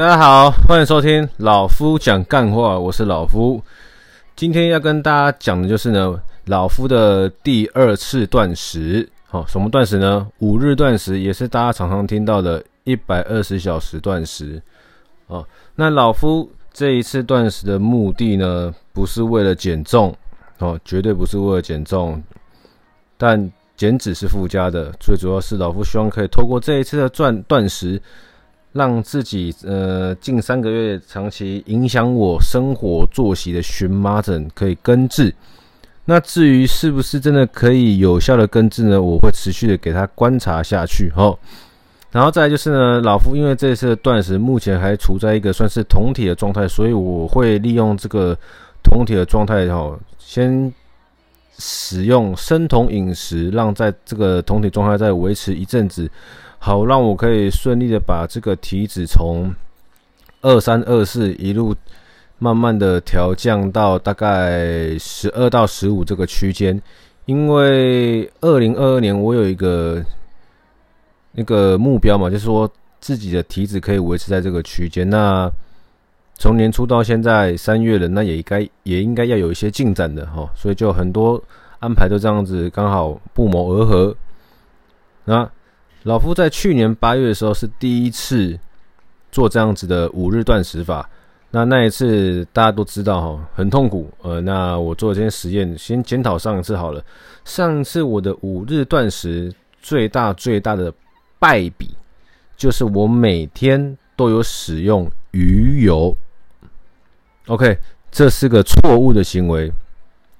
大家好，欢迎收听老夫讲干话，我是老夫。今天要跟大家讲的就是呢，老夫的第二次断食。好，什么断食呢？五日断食，也是大家常常听到的一百二十小时断食。哦，那老夫这一次断食的目的呢，不是为了减重，哦，绝对不是为了减重，但减脂是附加的。最主要是老夫希望可以透过这一次的断断食。让自己呃近三个月长期影响我生活作息的荨麻疹可以根治。那至于是不是真的可以有效的根治呢？我会持续的给他观察下去。齁，然后再来就是呢，老夫因为这次的断食目前还处在一个算是酮体的状态，所以我会利用这个酮体的状态齁，先使用生酮饮食，让在这个酮体状态再维持一阵子。好，让我可以顺利的把这个体脂从二三二四一路慢慢的调降到大概十二到十五这个区间，因为二零二二年我有一个那个目标嘛，就是说自己的体脂可以维持在这个区间。那从年初到现在三月了，那也该也应该要有一些进展的哈，所以就很多安排都这样子刚好不谋而合，那。老夫在去年八月的时候是第一次做这样子的五日断食法，那那一次大家都知道哈，很痛苦。呃，那我做这些实验，先检讨上一次好了。上一次我的五日断食最大最大的败笔，就是我每天都有使用鱼油。OK，这是个错误的行为。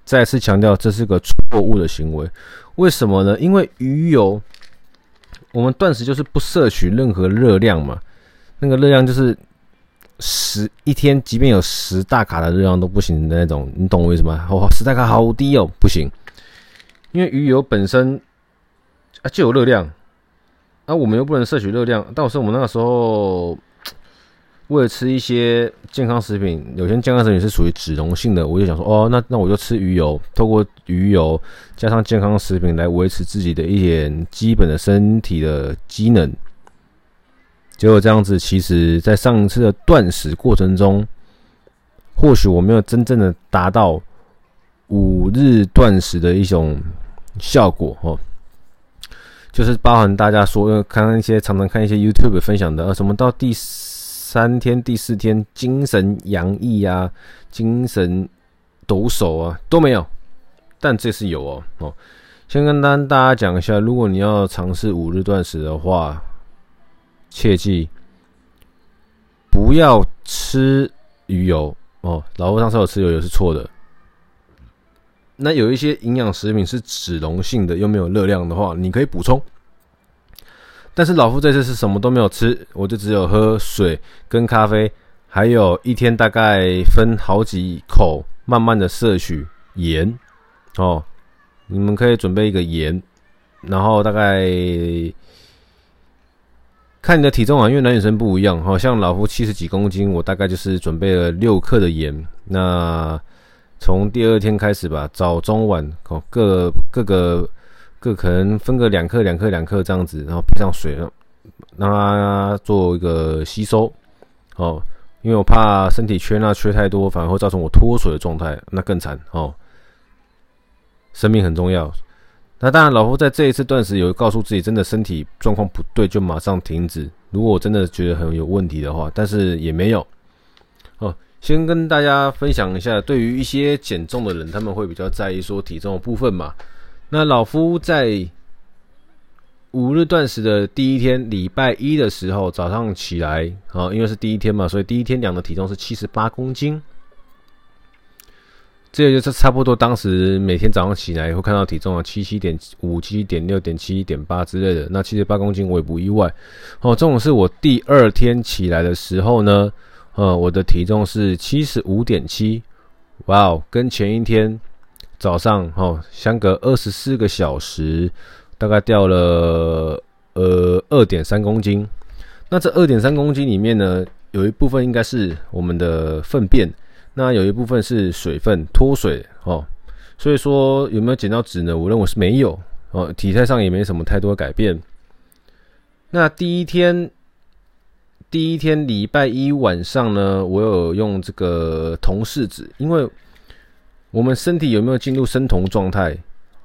再次强调，这是个错误的行为。为什么呢？因为鱼油。我们断食就是不摄取任何热量嘛，那个热量就是十一天，即便有十大卡的热量都不行的那种，你懂我意思吗？哦，十大卡好低哦，不行，因为鱼油本身啊就有热量，那我们又不能摄取热量，但是我们那个时候。为了吃一些健康食品，有些健康食品是属于脂溶性的，我就想说，哦，那那我就吃鱼油，透过鱼油加上健康食品来维持自己的一点基本的身体的机能。结果这样子，其实在上一次的断食过程中，或许我没有真正的达到五日断食的一种效果哦，就是包含大家说，看一些常常看一些 YouTube 分享的，啊，什么到第。三天第四天精神洋溢啊，精神抖擞啊都没有，但这次有哦哦。先跟大大家讲一下，如果你要尝试五日断食的话，切记不要吃鱼油哦。老夫上次有吃鱼油是错的。那有一些营养食品是脂溶性的，又没有热量的话，你可以补充。但是老夫这次是什么都没有吃，我就只有喝水跟咖啡，还有一天大概分好几口，慢慢的摄取盐哦。你们可以准备一个盐，然后大概看你的体重啊，因为男女生不一样，好像老夫七十几公斤，我大概就是准备了六克的盐。那从第二天开始吧，早中晚哦，各各个。各可能分个两克、两克、两克这样子，然后配上水，让它做一个吸收。哦，因为我怕身体缺钠缺太多，反而会造成我脱水的状态，那更惨哦。生命很重要。那当然，老夫在这一次断食有告诉自己，真的身体状况不对就马上停止。如果我真的觉得很有问题的话，但是也没有。哦，先跟大家分享一下，对于一些减重的人，他们会比较在意说体重的部分嘛。那老夫在五日断食的第一天，礼拜一的时候早上起来，啊，因为是第一天嘛，所以第一天量的体重是七十八公斤。这个就是差不多当时每天早上起来会看到体重啊，七七点五、七点六、点七、点八之类的。那七十八公斤我也不意外。哦，这种是我第二天起来的时候呢，呃，我的体重是七十五点七，哇哦，跟前一天。早上哦，相隔二十四个小时，大概掉了呃二点三公斤。那这二点三公斤里面呢，有一部分应该是我们的粪便，那有一部分是水分脱水哦。所以说有没有减到脂呢？我认为是没有哦，体态上也没什么太多改变。那第一天第一天礼拜一晚上呢，我有用这个铜试纸，因为我们身体有没有进入生酮状态，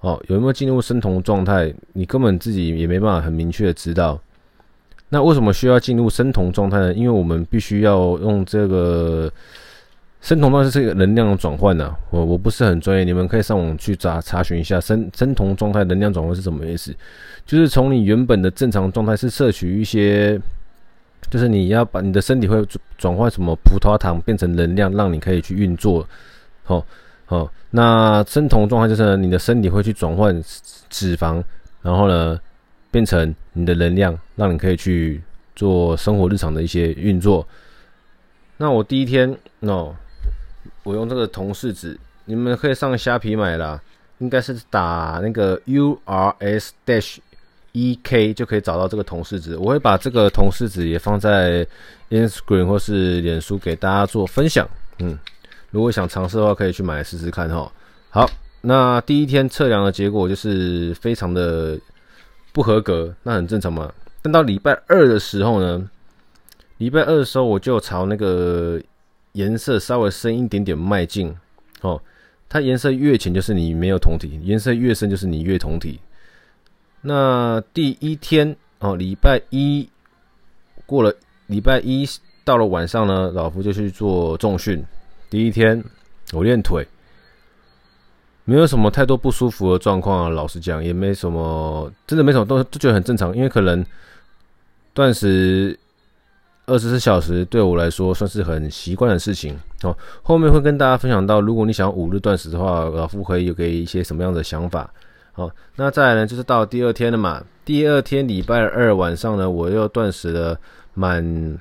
哦，有没有进入生酮状态，你根本自己也没办法很明确的知道。那为什么需要进入生酮状态呢？因为我们必须要用这个生酮状态是这个能量转换呢。我我不是很专业，你们可以上网去查查询一下生生酮状态能量转换是什么意思。就是从你原本的正常状态是摄取一些，就是你要把你的身体会转换什么葡萄糖变成能量，让你可以去运作。好，好，那生酮状态就是，你的身体会去转换脂肪，然后呢变成你的能量，让你可以去做生活日常的一些运作。那我第一天哦，我用这个铜试纸，你们可以上虾皮买啦，应该是打那个 URS dash。E K 就可以找到这个铜试纸，我会把这个铜试纸也放在 Instagram 或是脸书给大家做分享。嗯，如果想尝试的话，可以去买来试试看哈。好，那第一天测量的结果就是非常的不合格，那很正常嘛。但到礼拜二的时候呢，礼拜二的时候我就朝那个颜色稍微深一点点迈进。哦，它颜色越浅就是你没有酮体，颜色越深就是你越酮体。那第一天哦，礼拜一过了，礼拜一到了晚上呢，老夫就去做重训。第一天我练腿，没有什么太多不舒服的状况啊。老实讲，也没什么，真的没什么，都都觉得很正常。因为可能断食二十四小时对我来说算是很习惯的事情哦。后面会跟大家分享到，如果你想五日断食的话，老夫可以有给一些什么样的想法。好，那再来呢，就是到第二天了嘛。第二天礼拜二晚上呢，我又断食了满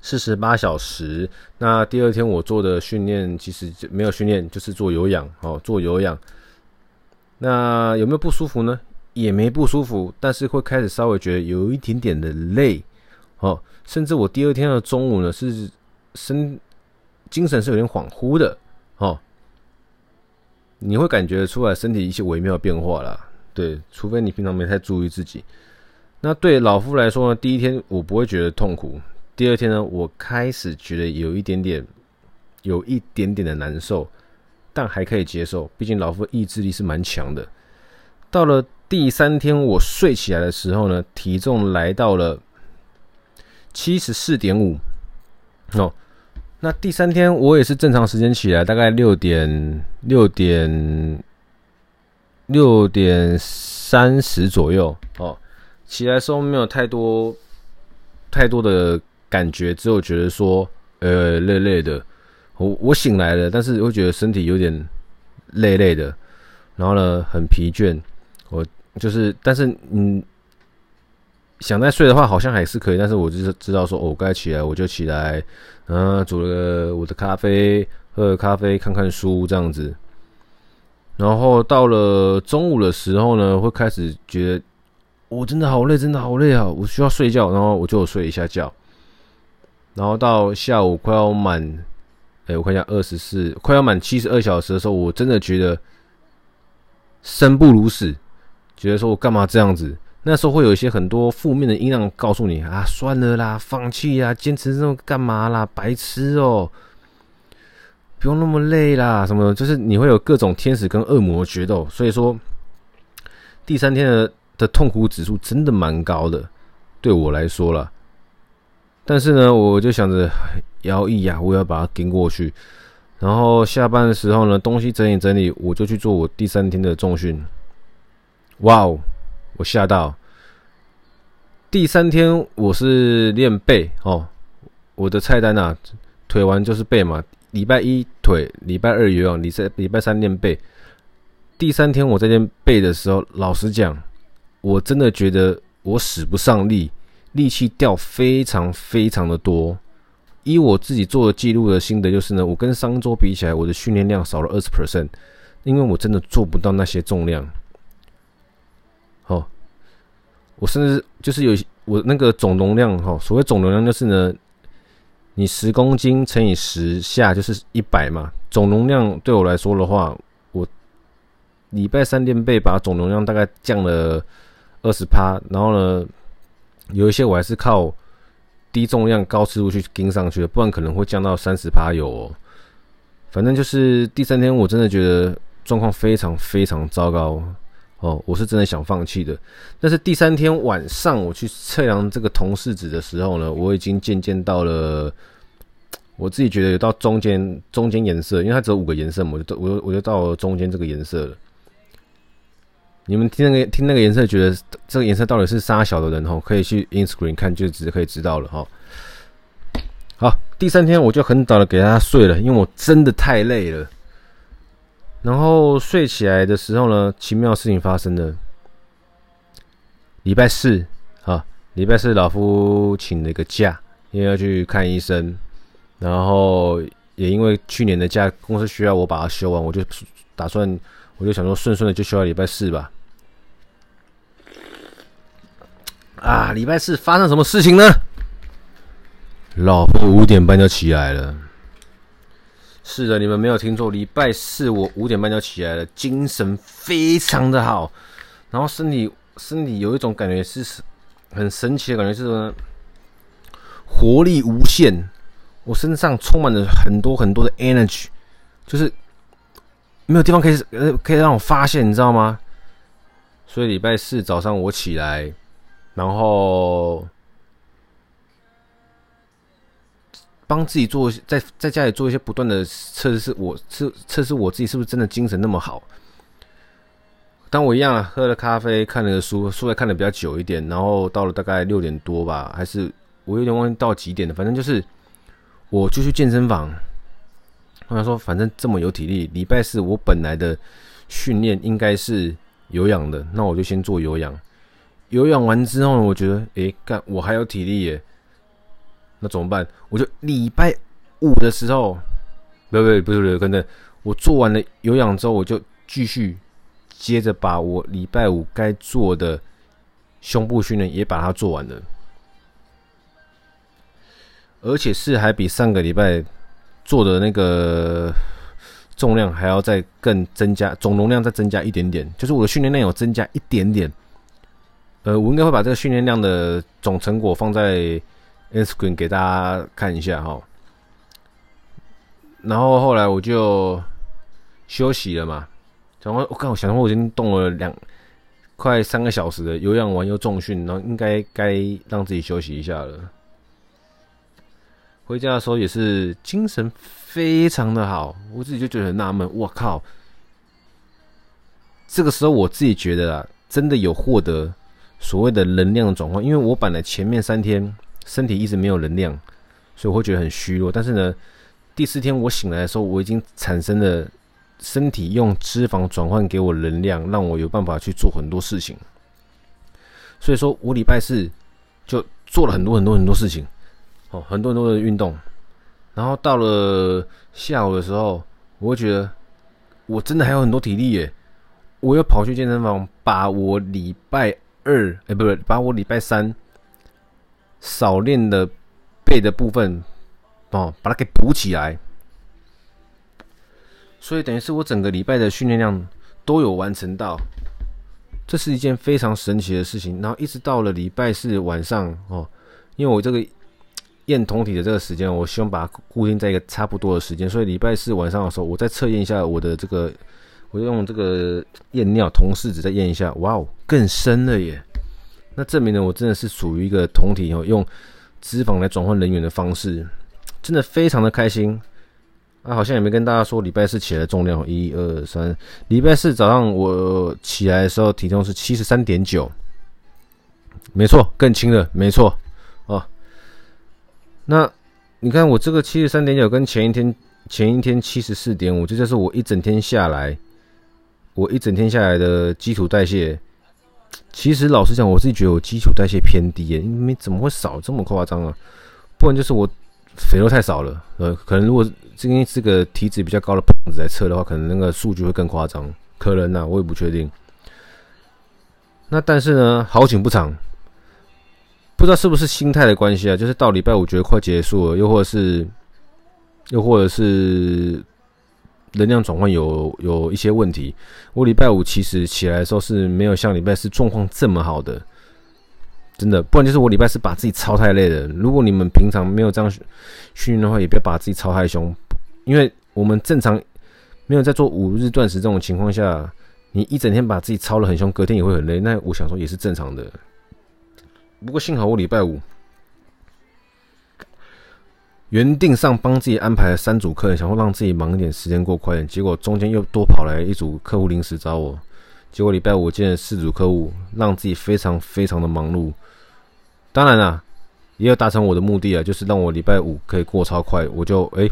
四十八小时。那第二天我做的训练其实就没有训练，就是做有氧。哦，做有氧。那有没有不舒服呢？也没不舒服，但是会开始稍微觉得有一点点的累。哦，甚至我第二天的中午呢，是身精神是有点恍惚的。哦。你会感觉出来身体一些微妙变化啦，对，除非你平常没太注意自己。那对老夫来说呢，第一天我不会觉得痛苦，第二天呢，我开始觉得有一点点，有一点点的难受，但还可以接受，毕竟老夫意志力是蛮强的。到了第三天，我睡起来的时候呢，体重来到了七十四点五，哦。那第三天我也是正常时间起来，大概六点六点六点三十左右哦。起来时候没有太多太多的感觉，只有觉得说呃累累的。我我醒来了，但是会觉得身体有点累累的，然后呢很疲倦。我就是，但是嗯。想再睡的话，好像还是可以，但是我就是知道说，哦，该起来我就起来，嗯，煮了我的咖啡，喝了咖啡，看看书这样子。然后到了中午的时候呢，会开始觉得我真的好累，真的好累啊，我需要睡觉，然后我就睡一下觉。然后到下午快要满，哎，我看一下二十四，快要满七十二小时的时候，我真的觉得生不如死，觉得说我干嘛这样子。那时候会有一些很多负面的音量告诉你啊，算了啦，放弃啊，坚持这种干嘛啦，白痴哦，不用那么累啦，什么就是你会有各种天使跟恶魔决斗，所以说第三天的的痛苦指数真的蛮高的，对我来说啦。但是呢，我就想着摇一咬，我要把它顶过去。然后下班的时候呢，东西整理整理，我就去做我第三天的重训。哇哦！我吓到，第三天我是练背哦，我的菜单啊，腿完就是背嘛。礼拜一腿，礼拜二游泳，礼拜礼拜三练背。第三天我在练背的时候，老实讲，我真的觉得我使不上力，力气掉非常非常的多。依我自己做的记录的心得就是呢，我跟上周比起来，我的训练量少了二十 percent，因为我真的做不到那些重量。哦，我甚至就是有我那个总容量哈，所谓总容量就是呢，你十公斤乘以十下就是一百嘛。总容量对我来说的话，我礼拜三练背把总容量大概降了二十趴，然后呢，有一些我还是靠低重量高次数去盯上去的，不然可能会降到三十趴有哦。反正就是第三天，我真的觉得状况非常非常糟糕哦，我是真的想放弃的。但是第三天晚上我去测量这个铜试纸的时候呢，我已经渐渐到了 我自己觉得有到中间中间颜色，因为它只有五个颜色嘛，我就我我就到中间这个颜色了。你们听那个听那个颜色，觉得这个颜色到底是啥小的人吼，可以去 Instagram 看，就只可以知道了哈。好，第三天我就很早的给他睡了，因为我真的太累了。然后睡起来的时候呢，奇妙事情发生了。礼拜四啊，礼拜四老夫请了一个假，因为要去看医生。然后也因为去年的假，公司需要我把它休完，我就打算，我就想说顺顺的就休到礼拜四吧。啊，礼拜四发生什么事情呢？老婆五点半就起来了。是的，你们没有听错，礼拜四我五点半就起来了，精神非常的好，然后身体身体有一种感觉是很神奇的感觉，是什么？活力无限，我身上充满了很多很多的 energy，就是没有地方可以呃可以让我发泄，你知道吗？所以礼拜四早上我起来，然后。帮自己做在在家里做一些不断的测试，我测测试我自己是不是真的精神那么好。当我一样喝了咖啡，看了书，书也看的比较久一点，然后到了大概六点多吧，还是我有点忘记到几点了。反正就是我就去健身房。我想说，反正这么有体力，礼拜四我本来的训练应该是有氧的，那我就先做有氧。有氧完之后呢，我觉得，诶，干，我还有体力耶。那怎么办？我就礼拜五的时候，不不不，不是不是，跟着我做完了有氧之后，我就继续接着把我礼拜五该做的胸部训练也把它做完了，而且是还比上个礼拜做的那个重量还要再更增加，总容量再增加一点点，就是我的训练量有增加一点点。呃，我应该会把这个训练量的总成果放在。Instagram 给大家看一下哈，然后后来我就休息了嘛。然后我看，我想说我已经动了两快三个小时了，有氧完又重训，然后应该该让自己休息一下了。回家的时候也是精神非常的好，我自己就觉得很纳闷，我靠！这个时候我自己觉得啊，真的有获得所谓的能量转换，因为我本来前面三天。身体一直没有能量，所以我会觉得很虚弱。但是呢，第四天我醒来的时候，我已经产生了身体用脂肪转换给我能量，让我有办法去做很多事情。所以说我礼拜四就做了很多很多很多事情，哦，很多很多的运动。然后到了下午的时候，我会觉得我真的还有很多体力耶！我又跑去健身房，把我礼拜二，哎，不对，把我礼拜三。少练的背的部分，哦，把它给补起来。所以等于是我整个礼拜的训练量都有完成到，这是一件非常神奇的事情。然后一直到了礼拜四晚上哦，因为我这个验酮体的这个时间，我希望把它固定在一个差不多的时间。所以礼拜四晚上的时候，我再测验一下我的这个，我用这个验尿铜试纸再验一下，哇哦，更深了耶！那证明了我真的是属于一个酮体哦，用脂肪来转换能源的方式，真的非常的开心啊！好像也没跟大家说礼拜四起来的重量，一二三，礼拜四早上我起来的时候体重是七十三点九，没错，更轻了，没错哦。那你看我这个七十三点九跟前一天前一天七十四点五，这就是我一整天下来，我一整天下来的基础代谢。其实老实讲，我自己觉得我基础代谢偏低耶，因为怎么会少这么夸张啊？不然就是我肥肉太少了，呃，可能如果今天这个体脂比较高的胖子来测的话，可能那个数据会更夸张，可能呐，我也不确定。那但是呢，好景不长，不知道是不是心态的关系啊？就是到礼拜五觉得快结束了，又或者是，又或者是。能量转换有有一些问题。我礼拜五其实起来的时候是没有像礼拜四状况这么好的，真的，不然就是我礼拜四把自己操太累了。如果你们平常没有这样训练的话，也不要把自己操太凶，因为我们正常没有在做五日断食这种情况下，你一整天把自己操得很凶，隔天也会很累。那我想说也是正常的。不过幸好我礼拜五原定上帮自己安排了三组客人，想说让自己忙一点，时间过快一点。结果中间又多跑来一组客户临时找我，结果礼拜五见了四组客户，让自己非常非常的忙碌。当然啦，也有达成我的目的啊，就是让我礼拜五可以过超快，我就哎、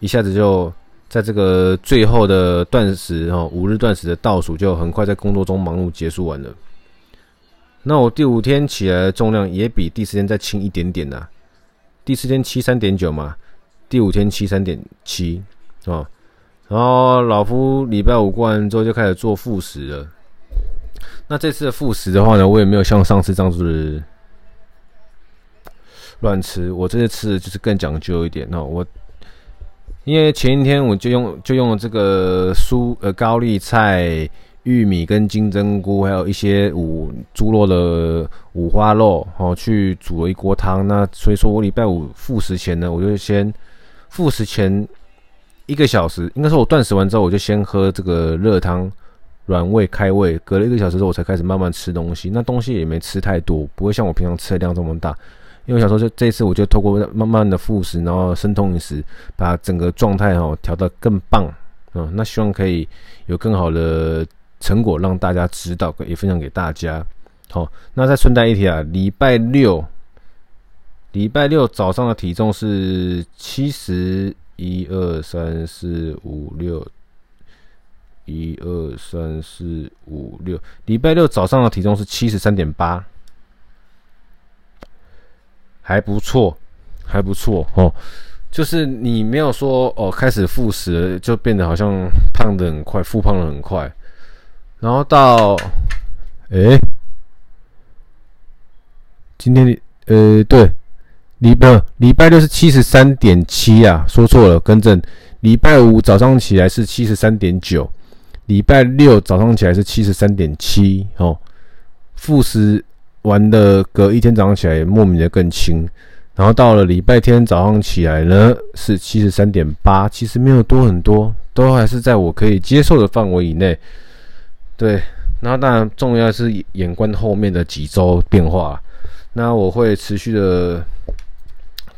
一下子就在这个最后的断食哈，五日断食的倒数，就很快在工作中忙碌结束完了。那我第五天起来的重量也比第四天再轻一点点呐，第四天七三点九嘛，第五天七三点七啊。然后老夫礼拜五过完之后就开始做复食了。那这次的复食的话呢，我也没有像上次这样子。乱吃，我这次吃的就是更讲究一点哦。我因为前一天我就用就用了这个蔬呃高丽菜、玉米跟金针菇，还有一些五猪肉的五花肉哦，去煮了一锅汤。那所以说我礼拜五复食前呢，我就先复食前一个小时，应该说我断食完之后，我就先喝这个热汤暖胃开胃。隔了一个小时之后，我才开始慢慢吃东西。那东西也没吃太多，不会像我平常吃的量这么大。因为我想说，就这次我就透过慢慢的复食，然后生酮饮食，把整个状态哈调得更棒，嗯，那希望可以有更好的成果让大家知道，也分享给大家。好，那再顺带一提啊，礼拜六，礼拜六早上的体重是七十一二三四五六，一二三四五六，礼拜六早上的体重是七十三点八。还不错，还不错哦。就是你没有说哦，开始复食就变得好像胖的很快，复胖的很快。然后到，诶，今天呃，对，礼拜礼拜六是七十三点七啊，说错了，更正。礼拜五早上起来是七十三点九，礼拜六早上起来是七十三点七哦，复食。玩的隔一天早上起来莫名的更轻，然后到了礼拜天早上起来呢是七十三点八，其实没有多很多，都还是在我可以接受的范围以内。对，那当然重要是眼观后面的几周变化，那我会持续的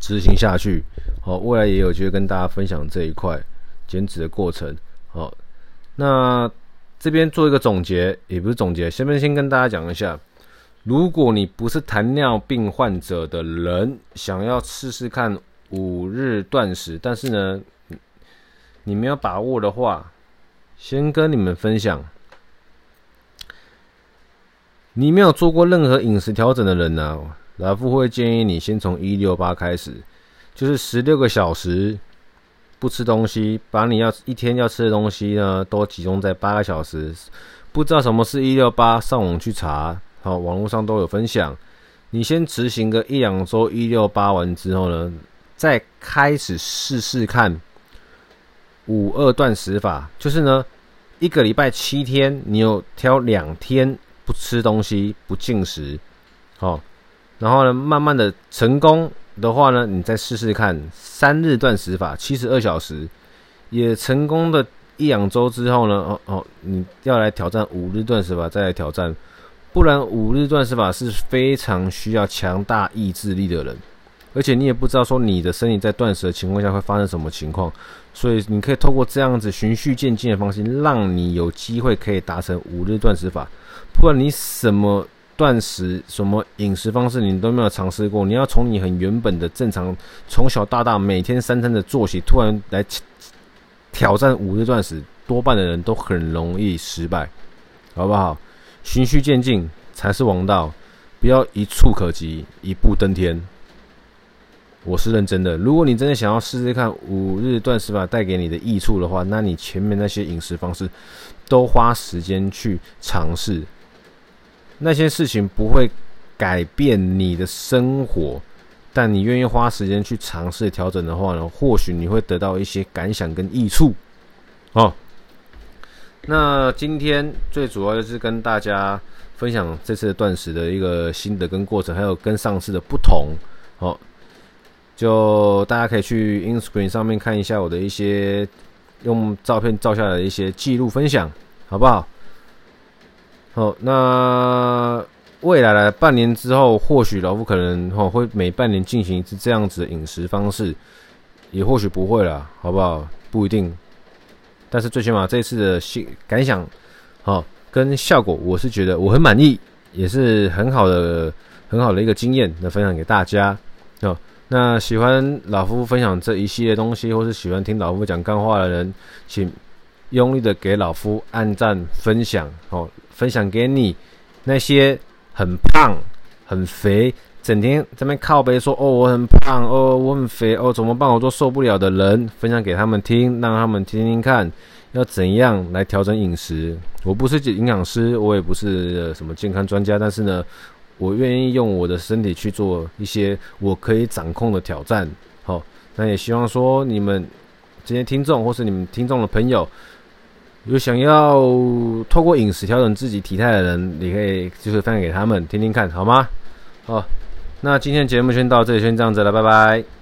执行下去。好，未来也有机会跟大家分享这一块减脂的过程。好，那这边做一个总结，也不是总结，先先跟大家讲一下。如果你不是糖尿病患者的人，想要试试看五日断食，但是呢，你没有把握的话，先跟你们分享，你没有做过任何饮食调整的人呢、啊，老夫会建议你先从一六八开始，就是十六个小时不吃东西，把你要一天要吃的东西呢，都集中在八个小时。不知道什么是一六八，上网去查。好，网络上都有分享。你先执行个一两周一六八完之后呢，再开始试试看五二断食法。就是呢，一个礼拜七天，你有挑两天不吃东西、不进食。好，然后呢，慢慢的成功的话呢，你再试试看三日断食法，七十二小时也成功的一两周之后呢，哦哦，你要来挑战五日断食法，再来挑战。不然五日断食法是非常需要强大意志力的人，而且你也不知道说你的身体在断食的情况下会发生什么情况，所以你可以透过这样子循序渐进的方式，让你有机会可以达成五日断食法。不然你什么断食、什么饮食方式你都没有尝试过，你要从你很原本的正常从小到大每天三餐的作息，突然来挑战五日断食，多半的人都很容易失败，好不好？循序渐进才是王道，不要一触可及，一步登天。我是认真的。如果你真的想要试试看五日断食法带给你的益处的话，那你前面那些饮食方式都花时间去尝试。那些事情不会改变你的生活，但你愿意花时间去尝试调整的话呢，或许你会得到一些感想跟益处。哦。那今天最主要就是跟大家分享这次的断食的一个心得跟过程，还有跟上次的不同，好，就大家可以去 Instagram 上面看一下我的一些用照片照下来的一些记录分享，好不好？好，那未来的半年之后，或许老夫可能哈会每半年进行一次这样子的饮食方式，也或许不会啦，好不好？不一定。但是最起码这次的心感想，好。跟效果，我是觉得我很满意，也是很好的、很好的一个经验，能分享给大家哦。那喜欢老夫分享这一系列东西，或是喜欢听老夫讲干话的人，请用力的给老夫按赞、分享哦，分享给你那些很胖、很肥，整天在那边靠背说哦我很胖哦我很肥哦怎么办我都受不了的人，分享给他们听，让他们听听看。要怎样来调整饮食？我不是营养师，我也不是什么健康专家，但是呢，我愿意用我的身体去做一些我可以掌控的挑战。好，那也希望说你们这些听众或是你们听众的朋友，有想要透过饮食调整自己体态的人，你可以就是分享给他们听听看，好吗？好，那今天节目先到这里，先这样子了，拜拜。